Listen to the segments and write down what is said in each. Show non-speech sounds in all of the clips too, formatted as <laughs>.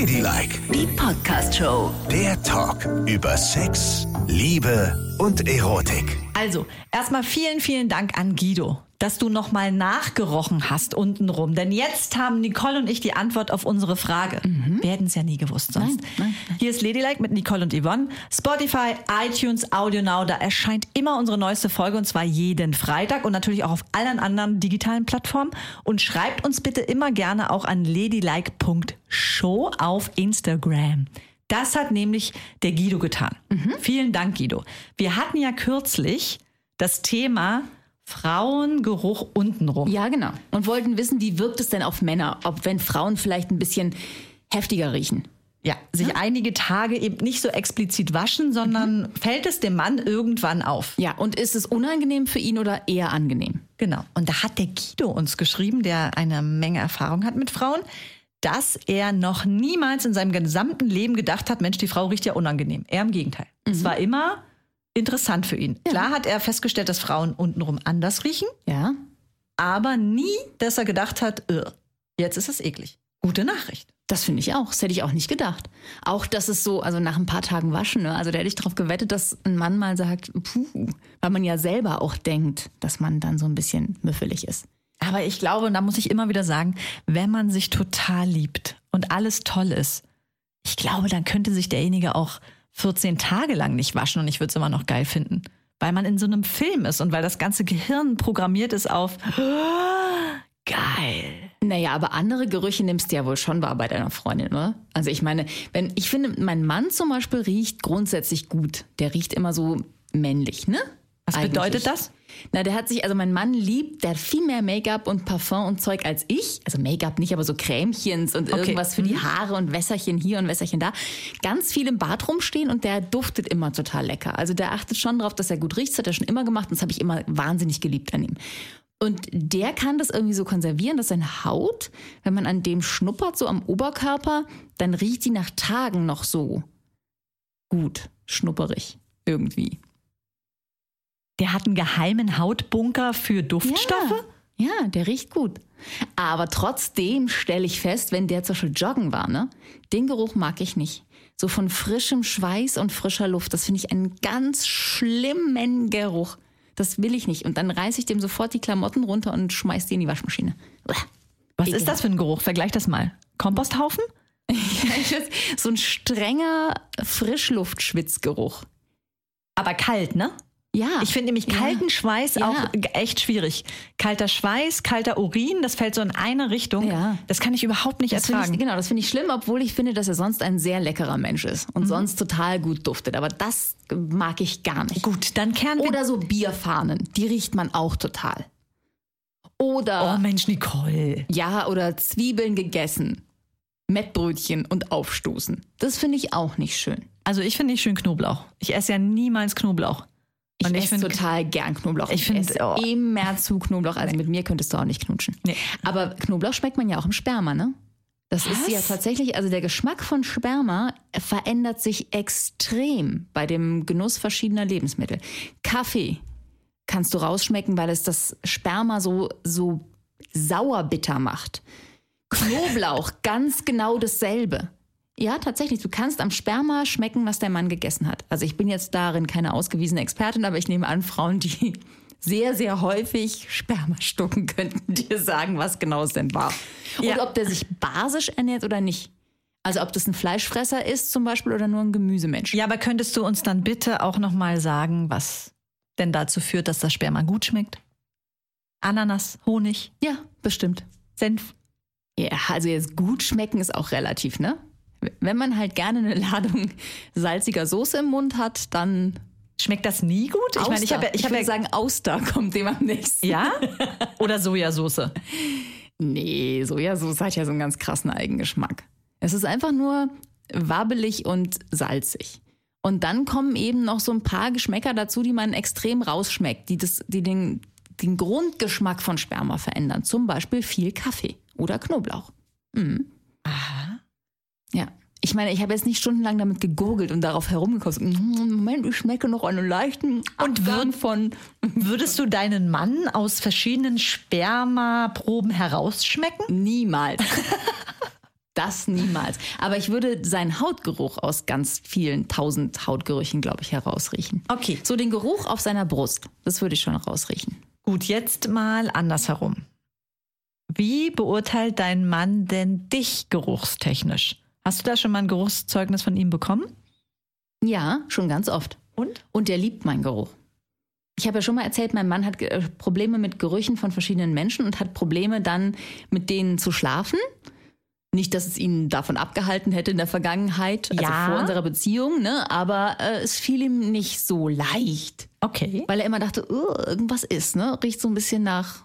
Ladylike, Die Podcast-Show. der Talk über Sex, Liebe und Erotik. Also, erstmal vielen, vielen Dank an Guido, dass du nochmal nachgerochen hast untenrum. Denn jetzt haben Nicole und ich die Antwort auf unsere Frage. Wir hätten es ja nie gewusst sonst. Nein, nein, nein. Hier ist Ladylike mit Nicole und Yvonne. Spotify, iTunes, Audio Now, da erscheint immer unsere neueste Folge und zwar jeden Freitag und natürlich auch auf allen anderen digitalen Plattformen. Und schreibt uns bitte immer gerne auch an ladylike.show auf Instagram. Das hat nämlich der Guido getan. Vielen Dank, Guido. Wir hatten ja kürzlich das Thema Frauengeruch untenrum. Ja, genau. Und wollten wissen, wie wirkt es denn auf Männer? Ob wenn Frauen vielleicht ein bisschen heftiger riechen. Ja, sich einige Tage eben nicht so explizit waschen, sondern fällt es dem Mann irgendwann auf. Ja, und ist es unangenehm für ihn oder eher angenehm? Genau. Und da hat der Guido uns geschrieben, der eine Menge Erfahrung hat mit Frauen, dass er noch niemals in seinem gesamten Leben gedacht hat, Mensch, die Frau riecht ja unangenehm. Er im Gegenteil. Es war immer interessant für ihn. Klar hat er festgestellt, dass Frauen untenrum anders riechen, Ja. aber nie, dass er gedacht hat, "Ugh, jetzt ist es eklig. Gute Nachricht. Das finde ich auch. Das hätte ich auch nicht gedacht. Auch, dass es so, also nach ein paar Tagen waschen, ne? also da hätte ich darauf gewettet, dass ein Mann mal sagt, puh, weil man ja selber auch denkt, dass man dann so ein bisschen müffelig ist. Aber ich glaube, und da muss ich immer wieder sagen, wenn man sich total liebt und alles toll ist, ich glaube, dann könnte sich derjenige auch 14 Tage lang nicht waschen und ich würde es immer noch geil finden. Weil man in so einem Film ist und weil das ganze Gehirn programmiert ist auf <gasps> geil. Naja, aber andere Gerüche nimmst du ja wohl schon wahr bei deiner Freundin, oder? Also ich meine, wenn ich finde, mein Mann zum Beispiel riecht grundsätzlich gut. Der riecht immer so männlich, ne? Was Eigentlich. bedeutet das? Na, der hat sich, also mein Mann liebt, der hat viel mehr Make-up und Parfum und Zeug als ich. Also Make-up nicht, aber so Cremechens und Okay. irgendwas für die Haare und Wässerchen hier und Wässerchen da. Ganz viel im Bad rumstehen und der duftet immer total lecker. Also der achtet schon drauf, dass er gut riecht. Das hat er schon immer gemacht und das habe ich immer wahnsinnig geliebt an ihm. Und der kann das irgendwie so konservieren, dass seine Haut, wenn man an dem schnuppert, so am Oberkörper, dann riecht die nach Tagen noch so gut, schnupperig irgendwie. Der hat einen geheimen Hautbunker für Duftstoffe? Ja, ja, der riecht gut. Aber trotzdem stelle ich fest, wenn der zum Beispiel joggen war, ne, den Geruch mag ich nicht. So von frischem Schweiß und frischer Luft, das finde ich einen ganz schlimmen Geruch. Das will ich nicht. Und dann reiße ich dem sofort die Klamotten runter und schmeiß die in die Waschmaschine. Was ist das für ein Geruch? Vergleich das mal. Komposthaufen? <laughs> so ein strenger Frischluftschwitzgeruch. Aber kalt, ne? Ja. Ich finde nämlich Ja. kalten Schweiß Ja. auch echt schwierig. Kalter Schweiß, kalter Urin, das fällt so in eine Richtung. Ja. Das kann ich überhaupt nicht Das ertragen. ich, genau, das finde ich schlimm, obwohl ich finde, dass er sonst ein sehr leckerer Mensch ist und sonst total gut duftet. Aber das mag ich gar nicht. Gut, dann kehren wir. Oder so Bierfahnen, die riecht man auch total. Oder oh Mensch, Nicole. ja, oder Zwiebeln gegessen, Mettbrötchen und aufstoßen. Das finde ich auch nicht schön. Also ich finde nicht schön Knoblauch. Ich esse ja niemals Knoblauch. Ich, ich esse total gern Knoblauch. Ich find, esse oh. immer zu Knoblauch. Also mit mir könntest du auch nicht knutschen. Nee. Aber Knoblauch schmeckt man ja auch im Sperma, ne? Das ist Was? ja tatsächlich, also der Geschmack von Sperma verändert sich extrem bei dem Genuss verschiedener Lebensmittel. Kaffee kannst du rausschmecken, weil es das Sperma so, so sauerbitter macht. Knoblauch, <laughs> ganz genau dasselbe. Ja, tatsächlich. Du kannst am Sperma schmecken, was der Mann gegessen hat. Also ich bin jetzt darin keine ausgewiesene Expertin, aber ich nehme an, Frauen, die <laughs> sehr, sehr häufig Sperma stucken, <laughs> könnten dir sagen, was genau es denn war. Und Ja. ob der sich basisch ernährt oder nicht. Also ob das ein Fleischfresser ist zum Beispiel oder nur ein Gemüsemensch. Ja, aber könntest du uns dann bitte auch nochmal sagen, was denn dazu führt, dass das Sperma gut schmeckt? Ananas, Honig, ja bestimmt. Senf. Ja, also jetzt gut schmecken ist auch relativ, ne? Wenn man halt gerne eine Ladung <laughs> salziger Soße im Mund hat, dann Schmeckt das nie gut? Ich meine, ich habe ja, ich ich habe würde ja, sagen, Auster <laughs> kommt dem am nächsten. ja? Oder Sojasauce. <laughs> Nee, Sojasauce hat ja so einen ganz krassen Eigengeschmack. Es ist einfach nur wabbelig und salzig. Und dann kommen eben noch so ein paar Geschmäcker dazu, die man extrem rausschmeckt, die, das, die den, den Grundgeschmack von Sperma verändern. Zum Beispiel viel Kaffee oder Knoblauch. Mhm. Ja. Ich meine, ich habe jetzt nicht stundenlang damit gegurgelt und darauf herumgekostet. "Mm, Moment, ich schmecke noch einen leichten Und Abgang von. Würdest du deinen Mann aus verschiedenen Spermaproben herausschmecken? Niemals. <laughs> das niemals. Aber ich würde seinen Hautgeruch aus ganz vielen tausend Hautgerüchen, glaube ich, herausriechen. Okay. So den Geruch auf seiner Brust, das würde ich schon rausriechen. Gut, jetzt mal andersherum. Wie beurteilt dein Mann denn dich geruchstechnisch? Hast du da schon mal ein Geruchszeugnis von ihm bekommen? Ja, schon ganz oft. Und? Und er liebt meinen Geruch. Ich habe ja schon mal erzählt, mein Mann hat äh, Probleme mit Gerüchen von verschiedenen Menschen und hat Probleme dann mit denen zu schlafen. Nicht, dass es ihn davon abgehalten hätte in der Vergangenheit, also Ja. vor unserer Beziehung, ne? aber äh, es fiel ihm nicht so leicht, Okay. weil er immer dachte, "Oh, irgendwas ist, ne? riecht so ein bisschen nach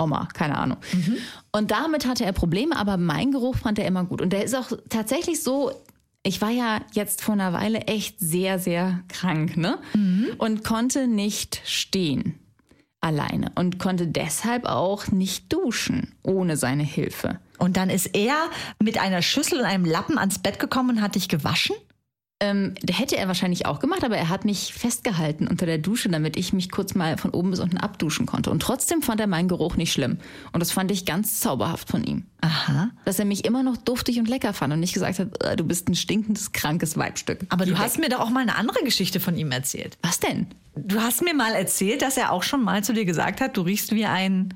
Oma, keine Ahnung. Und damit hatte er Probleme, aber mein Geruch fand er immer gut. Und der ist auch tatsächlich so, ich war ja jetzt vor einer Weile echt sehr, sehr krank, ne? Und konnte nicht stehen alleine und konnte deshalb auch nicht duschen ohne seine Hilfe. Und dann ist er mit einer Schüssel und einem Lappen ans Bett gekommen und hat dich gewaschen? Ähm, hätte er wahrscheinlich auch gemacht, aber er hat mich festgehalten unter der Dusche, damit ich mich kurz mal von oben bis unten abduschen konnte. Und trotzdem fand er meinen Geruch nicht schlimm. Und das fand ich ganz zauberhaft von ihm. Aha. Dass er mich immer noch duftig und lecker fand und nicht gesagt hat, "Äh, du bist ein stinkendes, krankes Weibstück. Aber du hast weg." mir doch auch mal eine andere Geschichte von ihm erzählt. Was denn? Du hast mir mal erzählt, dass er auch schon mal zu dir gesagt hat, du riechst wie ein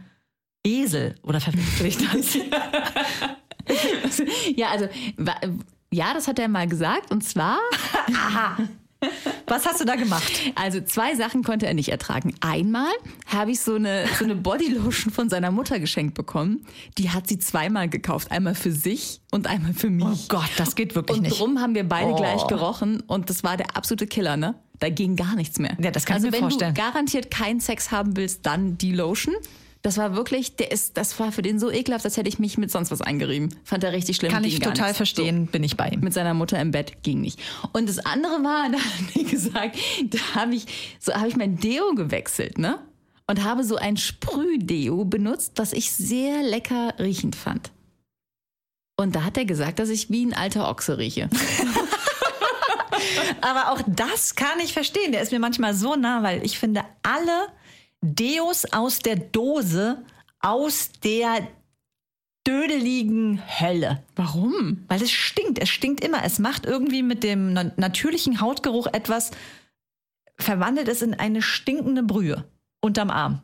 Esel. Oder verwechsel ich das? <laughs> Ja, also, ja, das hat er mal gesagt. Und zwar, <laughs> Was hast du da gemacht? also zwei Sachen konnte er nicht ertragen. Einmal habe ich so eine, so eine Bodylotion von seiner Mutter geschenkt bekommen. Die hat sie zweimal gekauft. Einmal für sich und einmal für mich. Oh Gott, das geht wirklich Und nicht. drum haben wir beide Oh. gleich gerochen und das war der absolute Killer, ne? Da ging gar nichts mehr. Ja, das kann ich also mir wenn vorstellen. du garantiert keinen Sex haben willst, dann die Lotion. Das war wirklich, der ist, das war für den so ekelhaft, als hätte ich mich mit sonst was eingerieben. Fand er richtig schlimm. Kann ging ich total nichts. verstehen, bin ich bei ihm. So, mit seiner Mutter im Bett ging nicht. Und das andere war, <laughs> da hat er gesagt, da habe ich, so habe ich mein Deo gewechselt, ne? Und habe so ein Sprühdeo benutzt, das ich sehr lecker riechend fand. Und da hat er gesagt, dass ich wie ein alter Ochse rieche. <laughs> Aber auch das kann ich verstehen. Der ist mir manchmal so nah, weil ich finde alle Deos aus der Dose aus der dödeligen Hölle. Warum? Weil es stinkt. Es stinkt immer. Es macht irgendwie mit dem na natürlichen Hautgeruch etwas, verwandelt es in eine stinkende Brühe unterm Arm.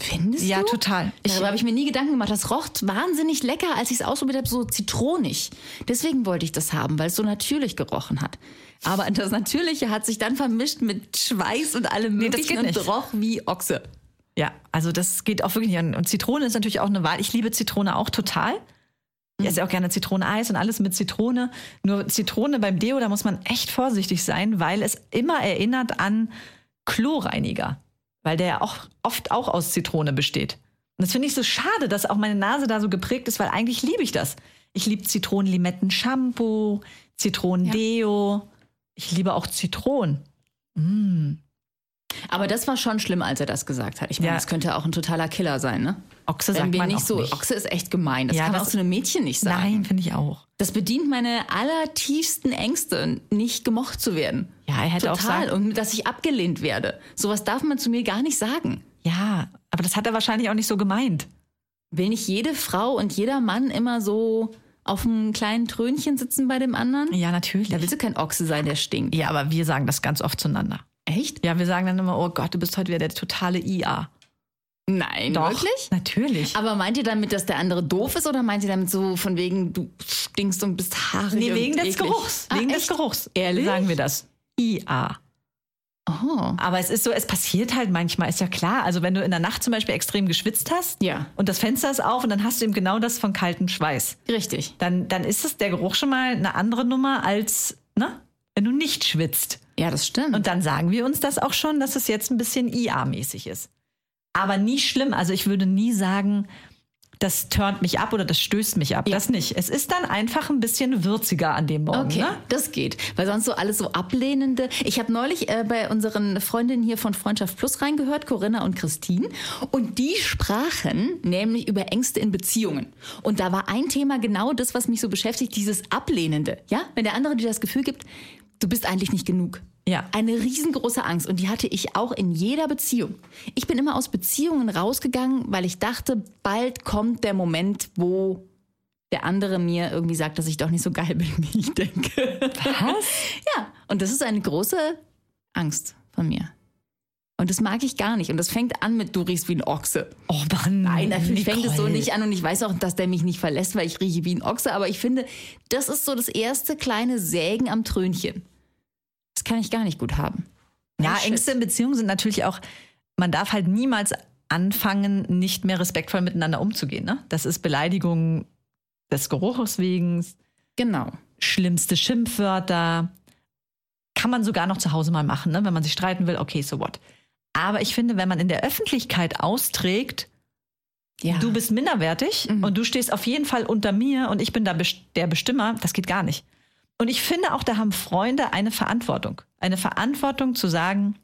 Findest Ja, du? total. Ich, Darüber habe ich mir nie Gedanken gemacht. Das roch wahnsinnig lecker, als ich es ausprobiert habe, so zitronig. Deswegen wollte ich das haben, weil es so natürlich gerochen hat. Aber das Natürliche hat sich dann vermischt mit Schweiß und allem Nee, das Möglichen geht nicht. und roch wie Ochse. ja, also das geht auch wirklich nicht. Und- Und Zitrone ist natürlich auch eine Wahl. Ich liebe Zitrone auch total. Ich esse auch gerne Zitrone-Eis und alles mit Zitrone. Nur Zitrone beim Deo, da muss man echt vorsichtig sein, weil es immer erinnert an Chlorreiniger. Weil der ja auch oft auch aus Zitrone besteht. Und das finde ich so schade, dass auch meine Nase da so geprägt ist, weil eigentlich liebe ich das. Ich liebe Zitronen-Limetten-Shampoo, Zitronen-Deo. Ich liebe auch Zitronen. Aber das war schon schlimm, als er das gesagt hat. Ich meine, Ja. das könnte auch ein totaler Killer sein, ne? Ochse sagt man nicht auch so, nicht. Ochse ist echt gemein. Das Ja, kann das- auch zu einem Mädchen nicht sagen. Nein, finde ich auch. Das bedient meine allertiefsten Ängste, nicht gemocht zu werden. Ja, er hätte auch Total. sagen- Und dass ich abgelehnt werde. Sowas darf man zu mir gar nicht sagen. Ja, aber das hat er wahrscheinlich auch nicht so gemeint. Will nicht jede Frau und jeder Mann immer so auf einem kleinen Trönchen sitzen bei dem anderen? Ja, natürlich. Da willst du kein Ochse sein, der stinkt. Ja, aber wir sagen das ganz oft zueinander. Echt? Ja, wir sagen dann immer, oh Gott, du bist heute wieder der totale IA. Nein, Doch, wirklich? Natürlich. Aber meint ihr damit, dass der andere doof ist oder meint ihr damit so von wegen, du stinkst und bist haarig? nee, wegen des eklig? Geruchs. Ah, wegen des echt? Geruchs. Ehrlich? Sagen wir das. IA. Oh. Aber es ist so, es passiert halt manchmal, ist ja klar. Also wenn du in der Nacht zum Beispiel extrem geschwitzt hast Ja. und das Fenster ist auf und dann hast du eben genau das von kaltem Schweiß. Richtig. Dann, dann ist es der Geruch schon mal eine andere Nummer als, ne? Wenn du nicht schwitzt. Ja, das stimmt. Und dann sagen wir uns das auch schon, dass es jetzt ein bisschen IA-mäßig ist. Aber nie schlimm. Also ich würde nie sagen, das turnt mich ab oder das stößt mich ab. Ja. Das nicht. Es ist dann einfach ein bisschen würziger an dem Morgen. Okay, Ne? das geht. Weil sonst so alles so ablehnende. Ich habe neulich äh, bei unseren Freundinnen hier von Freundschaft Plus reingehört, Corinna und Christine. Und die sprachen nämlich über Ängste in Beziehungen. Und da war ein Thema genau das, was mich so beschäftigt, dieses Ablehnende. Ja, wenn der andere dir das Gefühl gibt, du bist eigentlich nicht genug. Ja. Eine riesengroße Angst und die hatte ich auch in jeder Beziehung. Ich bin immer aus Beziehungen rausgegangen, weil ich dachte, bald kommt der Moment, wo der andere mir irgendwie sagt, dass ich doch nicht so geil bin, <laughs> wie ich denke. Was? Ja, und das ist eine große Angst von mir. Und das mag ich gar nicht. Und das fängt an mit, du riechst wie ein Ochse. Oh Mann. Nein, natürlich fängt es so nicht an. Und ich weiß auch, dass der mich nicht verlässt, weil ich rieche wie ein Ochse. Aber ich finde, das ist so das erste kleine Sägen am Trönchen. Das kann ich gar nicht gut haben. Ja, Shit. Ängste in Beziehungen sind natürlich auch, man darf halt niemals anfangen, nicht mehr respektvoll miteinander umzugehen. Ne? Das ist Beleidigung des Geruches wegen, Genau. schlimmste Schimpfwörter. Kann man sogar noch zu Hause mal machen, ne? wenn man sich streiten will, okay, so what. Aber ich finde, wenn man in der Öffentlichkeit austrägt, Ja. du bist minderwertig Mhm. und du stehst auf jeden Fall unter mir und ich bin da der Bestimmer, das geht gar nicht. Und ich finde auch, da haben Freunde eine Verantwortung. Eine Verantwortung zu sagen,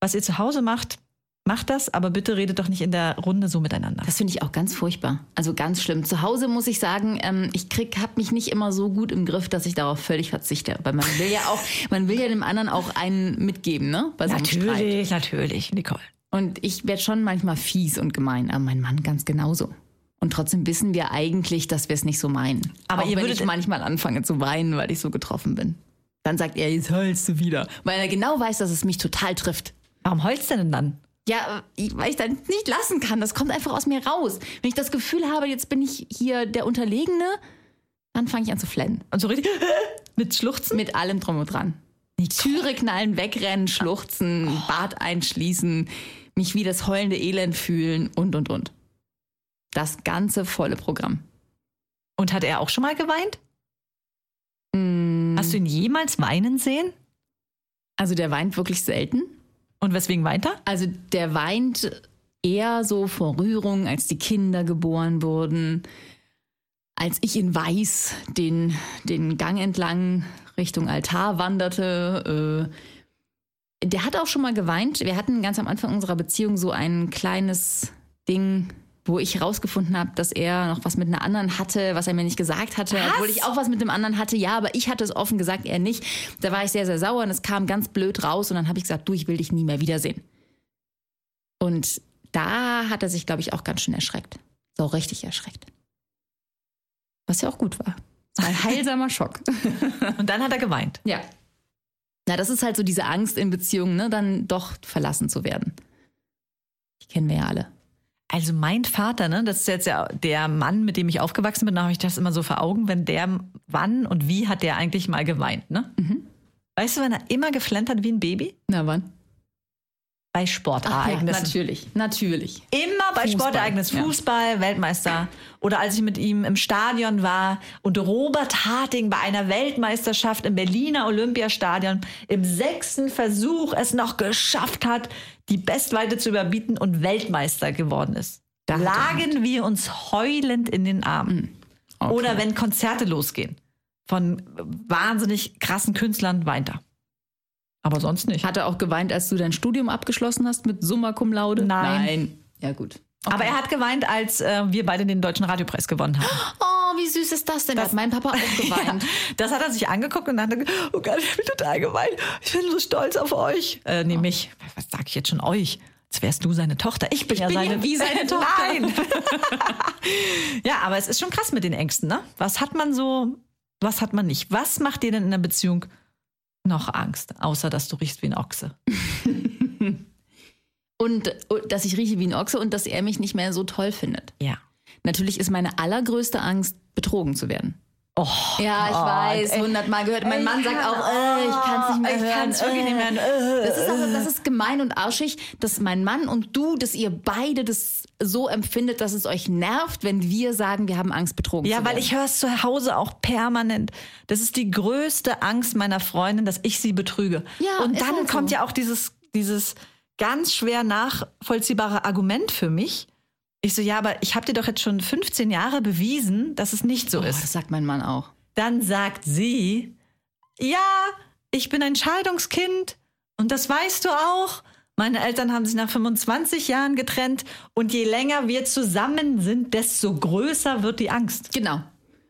was ihr zu Hause macht, macht das, aber bitte redet doch nicht in der Runde so miteinander. Das finde ich auch ganz furchtbar. Also ganz schlimm. Zu Hause muss ich sagen, ähm, ich krieg, habe mich nicht immer so gut im Griff, dass ich darauf völlig verzichte. Weil man will ja auch, <laughs> man will ja dem anderen auch einen mitgeben, ne? Bei so. Natürlich, natürlich, Nicole. Und ich werde schon manchmal fies und gemein, aber mein Mann ganz genauso. Und trotzdem wissen wir eigentlich, dass wir es nicht so meinen. Aber auch ihr würdet- ich manchmal anfange zu weinen, weil ich so getroffen bin. Dann sagt er, jetzt heulst du wieder. Weil er genau weiß, dass es mich total trifft. Warum heulst du denn dann? Ja, ich- weil ich dann nicht lassen kann. Das kommt einfach aus mir raus. Wenn ich das Gefühl habe, jetzt bin ich hier der Unterlegene, dann fange ich an zu flennen. Und so richtig <laughs> mit Schluchzen? Mit allem drum und dran. Türe knallen, wegrennen, schluchzen, Bad einschließen, mich wie das heulende Elend fühlen und, und, und. Das ganze volle Programm. Und hat er auch schon mal geweint? Mm, Hast du ihn jemals weinen sehen? Also der weint wirklich selten. Und weswegen weint er? Also der weint eher so vor Rührung, als die Kinder geboren wurden, als ich in Weiß den, den Gang entlang Richtung Altar wanderte. Äh, der hat auch schon mal geweint. Wir hatten ganz am Anfang unserer Beziehung so ein kleines Ding, wo ich rausgefunden habe, dass er noch was mit einer anderen hatte, was er mir nicht gesagt hatte, Was? obwohl ich auch was mit dem anderen hatte. Ja, aber ich hatte es offen gesagt, er nicht. Da war ich sehr, sehr sauer und es kam ganz blöd raus und dann habe ich gesagt, du, ich will dich nie mehr wiedersehen. Und da hat er sich, glaube ich, auch ganz schön erschreckt. So richtig erschreckt. Was ja auch gut war. Ein heilsamer Schock. <laughs> Und dann hat er geweint. Ja. Na, das ist halt so diese Angst in Beziehungen, ne, dann doch verlassen zu werden. Die kennen wir ja alle. Also mein Vater, ne, das ist jetzt ja der Mann, mit dem ich aufgewachsen bin, da habe ich das immer so vor Augen, wenn der, wann und wie hat der eigentlich mal geweint, ne? Weißt du, wenn er immer geflennt wie ein Baby? Na wann? Bei ja, Sportereignissen. natürlich, natürlich. Immer bei Fußball, Sportereignissen, ja. Fußball, Weltmeister. Oder als ich mit ihm im Stadion war und Robert Harting bei einer Weltmeisterschaft im Berliner Olympiastadion im sechsten Versuch es noch geschafft hat, die Bestweite zu überbieten und Weltmeister geworden ist. Da lagen wir uns heulend in den Armen. Okay. Oder wenn Konzerte losgehen von wahnsinnig krassen Künstlern, weint er. Aber sonst nicht. Hat er auch geweint, als du dein Studium abgeschlossen hast mit Summa Cum Laude? Nein. Nein. Ja, gut. Aber er hat geweint, als äh, wir beide den Deutschen Radiopreis gewonnen haben. Oh, wie süß ist das denn? Da hat mein Papa auch <laughs> geweint. Das hat er sich angeguckt und dann hat er gesagt, oh Gott, ich bin total geweint. Ich bin so stolz auf euch. Äh, nee, mich. Was sag ich jetzt schon euch? Als wärst du seine Tochter. Ich bin ja bin seine ja <laughs> wie seine Tochter. Nein. <laughs> ja, aber es ist schon krass mit den Ängsten, ne? Was hat man so, was hat man nicht? Was macht dir denn in der Beziehung noch Angst, außer dass du riechst wie ein Ochse? <laughs> Und, und dass ich rieche wie ein Ochse und dass er mich nicht mehr so toll findet. Ja. Natürlich ist meine allergrößte Angst, betrogen zu werden. Oh, Ja, ich Gott, weiß, hundertmal gehört. Mein Mann sagt auch, äh, ich kann es nicht mehr Ich hören. kann's wirklich nicht mehr hören. Äh. Das ist, also, das ist gemein und arschig, dass mein Mann und du, dass ihr beide das so empfindet, dass es euch nervt, wenn wir sagen, wir haben Angst, betrogen Ja, zu weil werden. ich höre es zu Hause auch permanent. Das ist die größte Angst meiner Freundin, dass ich sie betrüge. Ja, und dann halt so. kommt ja auch dieses, dieses ganz schwer nachvollziehbare Argument für mich. Ich so, ja, aber ich habe dir doch jetzt schon 15 Jahre bewiesen, dass es nicht so Oh, ist. das sagt mein Mann auch. Dann sagt sie, ja, ich bin ein Scheidungskind und das weißt du auch. Meine Eltern haben sich nach 25 Jahren getrennt und je länger wir zusammen sind, desto größer wird die Angst. Genau.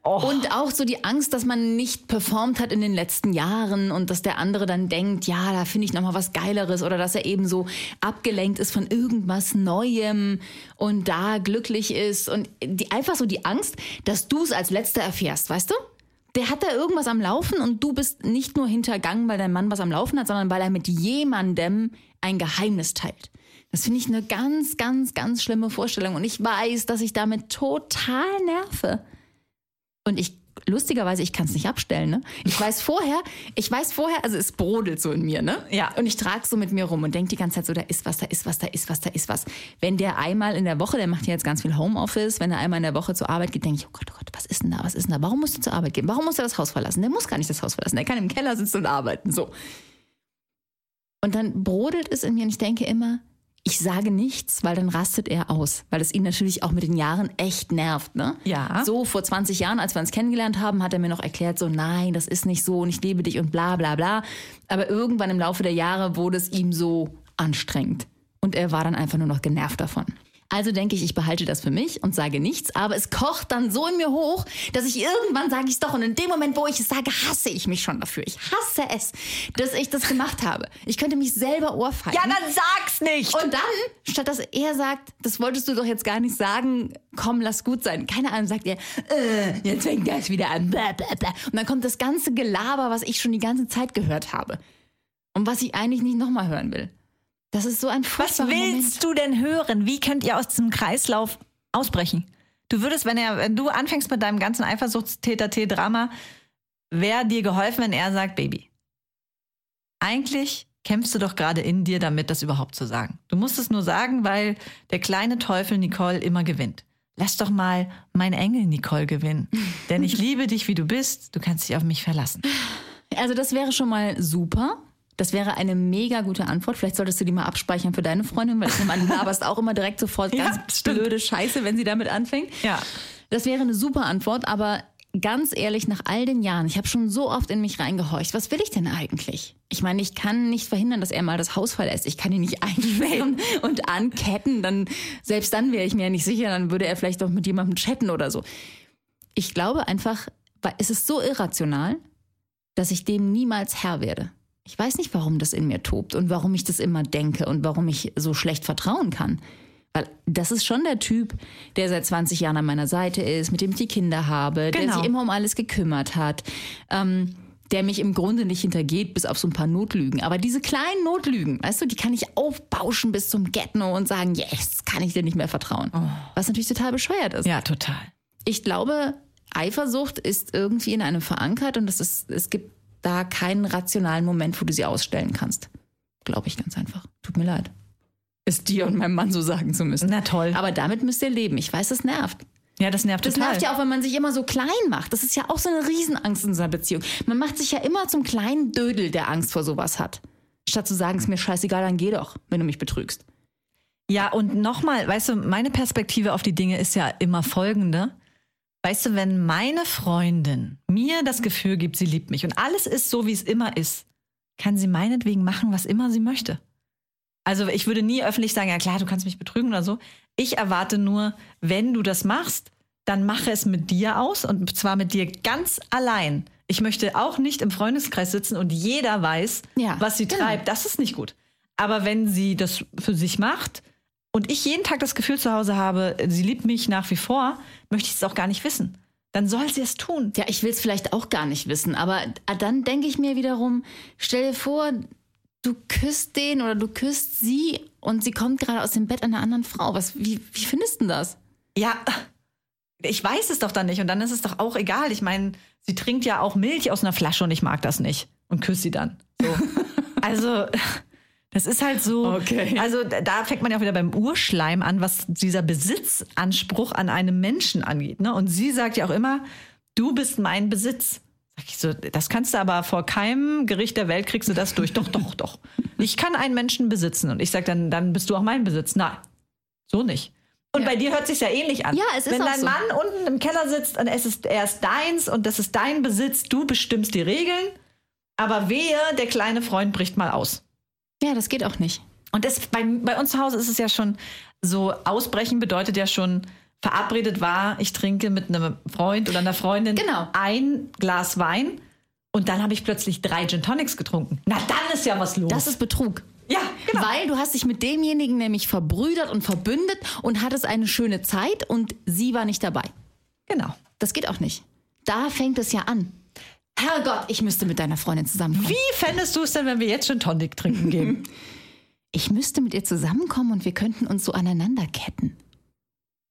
Und auch so die Angst, dass man nicht performt hat in den letzten Jahren und dass der andere dann denkt, ja, da finde ich noch mal was Geileres oder dass er eben so abgelenkt ist von irgendwas Neuem und da glücklich ist und die, einfach so die Angst, dass du es als Letzter erfährst, weißt du? Der hat da irgendwas am Laufen und du bist nicht nur hintergangen, weil dein Mann was am Laufen hat, sondern weil er mit jemandem ein Geheimnis teilt. Das finde ich eine ganz, ganz, ganz schlimme Vorstellung und ich weiß, dass ich damit total nerve. Und ich, lustigerweise, ich kann es nicht abstellen, ne? Ich weiß vorher, ich weiß vorher, also es brodelt so in mir, ne? Ja. Und ich trage so mit mir rum und denke die ganze Zeit so, da ist was, da ist was, da ist was, da ist was. Wenn der einmal in der Woche, der macht ja jetzt ganz viel Homeoffice, wenn er einmal in der Woche zur Arbeit geht, denke ich, oh Gott, oh Gott, was ist denn da, was ist denn da? Warum musst du zur Arbeit gehen? Warum muss er das Haus verlassen? Der muss gar nicht das Haus verlassen, der kann im Keller sitzen und arbeiten, so. Und dann brodelt es in mir und ich denke immer, ich sage nichts, weil dann rastet er aus, weil es ihn natürlich auch mit den Jahren echt nervt, ne? Ja. So vor 20 Jahren, als wir uns kennengelernt haben, hat er mir noch erklärt, so nein, das ist nicht so und ich liebe dich und bla bla bla. Aber irgendwann im Laufe der Jahre wurde es ihm so anstrengend und er war dann einfach nur noch genervt davon. Also denke ich, ich behalte das für mich und sage nichts, aber es kocht dann so in mir hoch, dass ich irgendwann sage ich es doch und in dem Moment, wo ich es sage, hasse ich mich schon dafür. Ich hasse es, dass ich das gemacht habe. Ich könnte mich selber ohrfeigen. Ja, dann sag's nicht. Und dann, statt dass er sagt, das wolltest du doch jetzt gar nicht sagen, komm, lass gut sein. Keine Ahnung, sagt er, äh, jetzt fängt das wieder an. Blah, blah, blah. Und dann kommt das ganze Gelaber, was ich schon die ganze Zeit gehört habe. Und was ich eigentlich nicht nochmal hören will. Das ist so ein Was willst du denn hören? Wie könnt ihr aus diesem Kreislauf ausbrechen? Du würdest, wenn er, wenn du anfängst mit deinem ganzen Eifersuchtstäter-T-Drama, wäre dir geholfen, wenn er sagt, Baby, eigentlich kämpfst du doch gerade in dir damit, das überhaupt zu sagen. Du musst es nur sagen, weil der kleine Teufel Nicole immer gewinnt. Lass doch mal mein Engel Nicole gewinnen. Denn ich <laughs> liebe dich, wie du bist. Du kannst dich auf mich verlassen. Also das wäre schon mal super. Das wäre eine mega gute Antwort. Vielleicht solltest du die mal abspeichern für deine Freundin, weil ich nehme an, du <laughs> laberst auch immer direkt sofort Ja, ganz stimmt. blöde Scheiße, wenn sie damit anfängt. Ja. Das wäre eine super Antwort, aber ganz ehrlich, nach all den Jahren, ich habe schon so oft in mich reingehorcht. Was will ich denn eigentlich? Ich meine, ich kann nicht verhindern, dass er mal das Haus verlässt. Ich kann ihn nicht <laughs> einsperren und anketten. Dann, selbst dann wäre ich mir ja nicht sicher, dann würde er vielleicht doch mit jemandem chatten oder so. Ich glaube einfach, weil es ist so irrational, dass ich dem niemals Herr werde. Ich weiß nicht, warum das in mir tobt und warum ich das immer denke und warum ich so schlecht vertrauen kann. Weil das ist schon der Typ, der seit 20 Jahren an meiner Seite ist, mit dem ich die Kinder habe, der Genau. sich immer um alles gekümmert hat, ähm, der mich im Grunde nicht hintergeht, bis auf so ein paar Notlügen. Aber diese kleinen Notlügen, weißt du, die kann ich aufbauschen bis zum Get-No und sagen, yes, kann ich dir nicht mehr vertrauen. Was natürlich total bescheuert ist. Ja, total. Ich glaube, Eifersucht ist irgendwie in einem verankert und es, ist, es gibt da keinen rationalen Moment, wo du sie ausstellen kannst. Glaube ich ganz einfach. Tut mir leid. Es dir und meinem Mann so sagen zu müssen. Na toll. Aber damit müsst ihr leben. Ich weiß, das nervt. Ja, das nervt Das total. nervt ja auch, wenn man sich immer so klein macht. Das ist ja auch so eine Riesenangst in so einer Beziehung. Man macht sich ja immer zum kleinen Dödel, der Angst vor sowas hat. Statt zu sagen, ist mir scheißegal, dann geh doch, wenn du mich betrügst. Ja, und nochmal, weißt du, meine Perspektive auf die Dinge ist ja immer folgende. Weißt du, wenn meine Freundin mir das Gefühl gibt, sie liebt mich und alles ist so, wie es immer ist, kann sie meinetwegen machen, was immer sie möchte. Also ich würde nie öffentlich sagen, ja klar, du kannst mich betrügen oder so. Ich erwarte nur, wenn du das machst, dann mache es mit dir aus und zwar mit dir ganz allein. Ich möchte auch nicht im Freundeskreis sitzen und jeder weiß, Ja, was sie genau. treibt. Das ist nicht gut. Aber wenn sie das für sich macht und ich jeden Tag das Gefühl zu Hause habe, sie liebt mich nach wie vor, möchte ich es auch gar nicht wissen. Dann soll sie es tun. Ja, ich will es vielleicht auch gar nicht wissen, aber dann denke ich mir wiederum, stell dir vor, du küsst den oder du küsst sie und sie kommt gerade aus dem Bett einer anderen Frau. Was, wie, wie findest du das? Ja, <laughs> ich weiß es doch dann nicht und dann ist es doch auch egal. Ich meine, sie trinkt ja auch Milch aus einer Flasche und ich mag das nicht und küsst sie dann. So. <laughs> also, das ist halt so. Okay. Also, da- fängt man ja auch wieder beim Urschleim an, was dieser Besitzanspruch an einem Menschen angeht. Ne? Und sie sagt ja auch immer, du bist mein Besitz. Sag ich so, das kannst du aber vor keinem Gericht der Welt kriegst du das durch. Doch, doch, doch. Ich kann einen Menschen besitzen. Und ich sag dann, dann bist du auch mein Besitz. Nein, so nicht. Und Ja. bei dir hört sich ja ähnlich an. Ja, es ist Wenn dein so. Mann unten im Keller sitzt und es ist, er ist deins und das ist dein Besitz, du bestimmst die Regeln, aber wehe, der kleine Freund bricht mal aus. Ja, das geht auch nicht. Und das, bei, bei uns zu Hause ist es ja schon so, ausbrechen bedeutet ja schon verabredet war, ich trinke mit einem Freund oder einer Freundin Genau. ein Glas Wein und dann habe ich plötzlich drei Gin Tonics getrunken. Na, dann ist ja was los. Das ist Betrug. ja, genau. Weil du hast dich mit demjenigen nämlich verbrüdert und verbündet und hattest eine schöne Zeit und sie war nicht dabei. genau. Das geht auch nicht. Da fängt es ja an. Herrgott, ich müsste mit deiner Freundin zusammenkommen. Wie fändest du es denn, wenn wir jetzt Gin Tonic trinken gehen? <laughs> Ich müsste mit ihr zusammenkommen und wir könnten uns so aneinander ketten.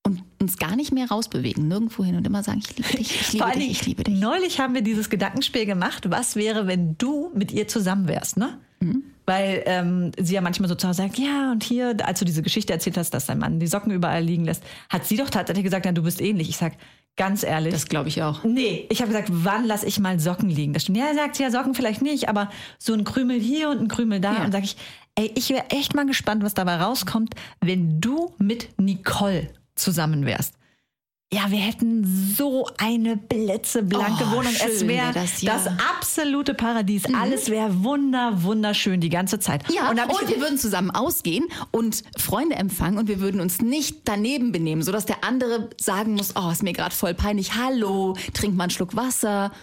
Und uns gar nicht mehr rausbewegen, nirgendwo hin und immer sagen, ich liebe dich, ich liebe dich, ich liebe dich. Neulich haben wir dieses Gedankenspiel gemacht, was wäre, wenn du mit ihr zusammen wärst, ne? Mhm. Weil ähm, sie ja manchmal so zu Hause sagt, ja, und hier, als du diese Geschichte erzählt hast, dass dein Mann die Socken überall liegen lässt, hat sie doch tatsächlich gesagt, ja, du bist ähnlich. Ich sag, ganz ehrlich. Das glaube ich auch. Nee, ich habe gesagt, wann lasse ich mal Socken liegen? Das stimmt. Ja, sagt sie ja, Socken vielleicht nicht, aber so ein Krümel hier und ein Krümel da. Ja. Und sage ich, ey, ich wäre echt mal gespannt, was dabei rauskommt, wenn du mit Nicole zusammen wärst. Ja, wir hätten so eine blitzeblanke Oh, Wohnung. es wäre wär das, ja. Mhm. das absolute Paradies. Alles wäre wunder, wunderschön die ganze Zeit. Ja, und, und, wir würden zusammen ausgehen und Freunde empfangen und wir würden uns nicht daneben benehmen, sodass der andere sagen muss, oh, ist mir gerade voll peinlich, hallo, trink mal einen Schluck Wasser.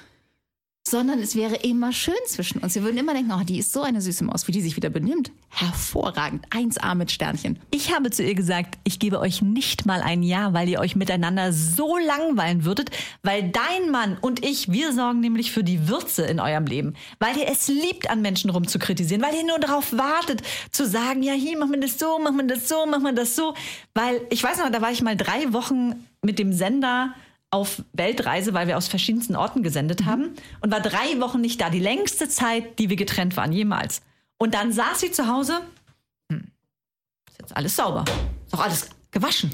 Sondern es wäre immer schön zwischen uns. Wir würden immer denken, oh, die ist so eine süße Maus, wie die sich wieder benimmt. Hervorragend. 1A mit Sternchen. Ich habe zu ihr gesagt, ich gebe euch nicht mal ein Jahr, weil ihr euch miteinander so langweilen würdet, weil dein Mann und ich, wir sorgen nämlich für die Würze in eurem Leben, weil ihr es liebt, an Menschen rumzukritisieren, weil ihr nur darauf wartet, zu sagen, ja, hier, machen wir das so, machen wir das so, machen wir das so, weil ich weiß noch, da war ich mal drei Wochen mit dem Sender auf Weltreise, weil wir aus verschiedensten Orten gesendet haben und war drei Wochen nicht da, die längste Zeit, die wir getrennt waren, jemals. Und dann saß sie zu Hause ist jetzt alles sauber. Ist doch alles gewaschen.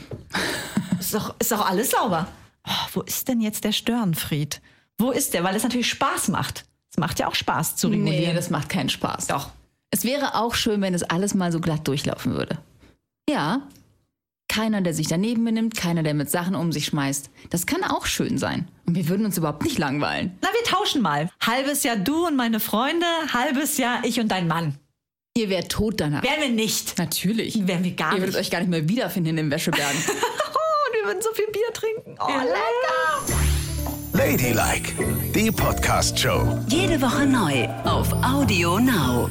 <laughs> ist, doch, ist doch alles sauber. Oh, wo ist denn jetzt der Störenfried? Wo ist der? Weil es natürlich Spaß macht. Es macht ja auch Spaß zu regulieren. Nee, das macht keinen Spaß. Doch. Es wäre auch schön, wenn es alles mal so glatt durchlaufen würde. Ja. Keiner, der sich daneben benimmt, keiner, der mit Sachen um sich schmeißt. Das kann auch schön sein. Und wir würden uns überhaupt nicht langweilen. Na, wir tauschen mal. Halbes Jahr du und meine Freunde, halbes Jahr ich und dein Mann. Ihr wärt tot danach. Wären wir nicht. Natürlich. Wären wir gar Ihr würdet nicht. euch gar nicht mehr wiederfinden in den Wäschebergen. <laughs> Oh, und wir würden so viel Bier trinken. Oh, lecker. Ladylike, die Podcast-Show. Jede Woche neu auf Audio Now.